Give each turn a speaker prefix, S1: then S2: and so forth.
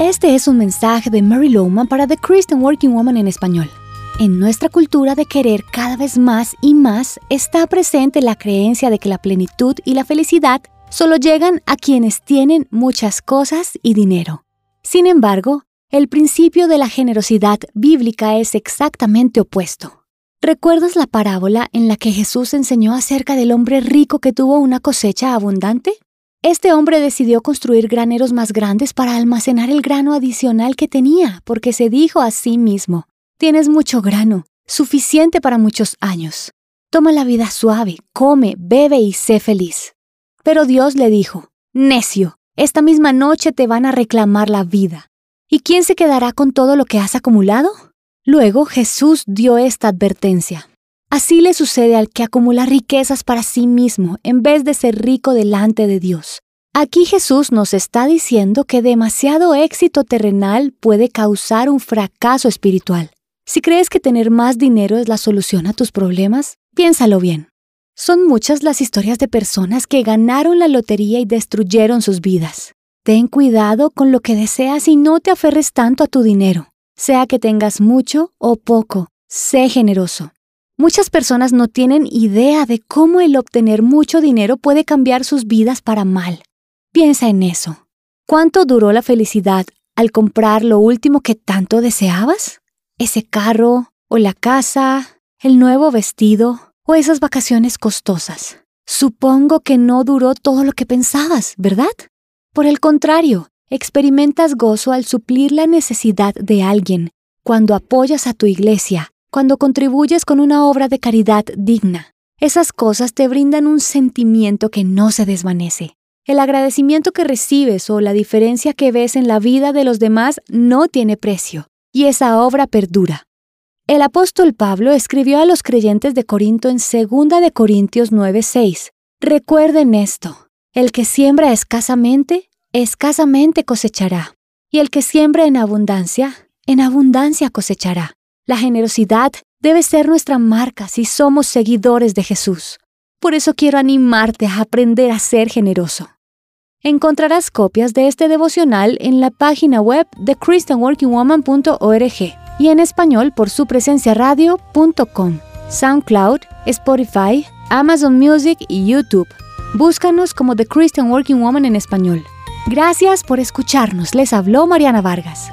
S1: Este es un mensaje de Mary Lowman para The Christian Working Woman en español. En nuestra cultura de querer cada vez más y más está presente la creencia de que la plenitud y la felicidad solo llegan a quienes tienen muchas cosas y dinero. Sin embargo, el principio de la generosidad bíblica es exactamente opuesto. ¿Recuerdas la parábola en la que Jesús enseñó acerca del hombre rico que tuvo una cosecha abundante? Este hombre decidió construir graneros más grandes para almacenar el grano adicional que tenía, porque se dijo a sí mismo, tienes mucho grano, suficiente para muchos años. Toma la vida suave, come, bebe y sé feliz. Pero Dios le dijo, necio, esta misma noche te van a reclamar la vida. ¿Y quién se quedará con todo lo que has acumulado? Luego Jesús dio esta advertencia. Así le sucede al que acumula riquezas para sí mismo en vez de ser rico delante de Dios. Aquí Jesús nos está diciendo que demasiado éxito terrenal puede causar un fracaso espiritual. Si crees que tener más dinero es la solución a tus problemas, piénsalo bien. Son muchas las historias de personas que ganaron la lotería y destruyeron sus vidas. Ten cuidado con lo que deseas y no te aferres tanto a tu dinero. Sea que tengas mucho o poco, sé generoso. Muchas personas no tienen idea de cómo el obtener mucho dinero puede cambiar sus vidas para mal. Piensa en eso. ¿Cuánto duró la felicidad al comprar lo último que tanto deseabas? ¿Ese carro o la casa, el nuevo vestido o esas vacaciones costosas? Supongo que no duró todo lo que pensabas, ¿verdad? Por el contrario, experimentas gozo al suplir la necesidad de alguien, cuando apoyas a tu iglesia cuando contribuyes con una obra de caridad digna. Esas cosas te brindan un sentimiento que no se desvanece. El agradecimiento que recibes o la diferencia que ves en la vida de los demás no tiene precio, y esa obra perdura. El apóstol Pablo escribió a los creyentes de Corinto en 2 de Corintios 9:6. Recuerden esto, el que siembra escasamente, escasamente cosechará, y el que siembra en abundancia, en abundancia cosechará. La generosidad debe ser nuestra marca si somos seguidores de Jesús. Por eso quiero animarte a aprender a ser generoso. Encontrarás copias de este devocional en la página web de christianworkingwoman.org y en español por su presencia radio.com, SoundCloud, Spotify, Amazon Music y YouTube. Búscanos como The Christian Working Woman en español. Gracias por escucharnos. Les habló Mariana Vargas.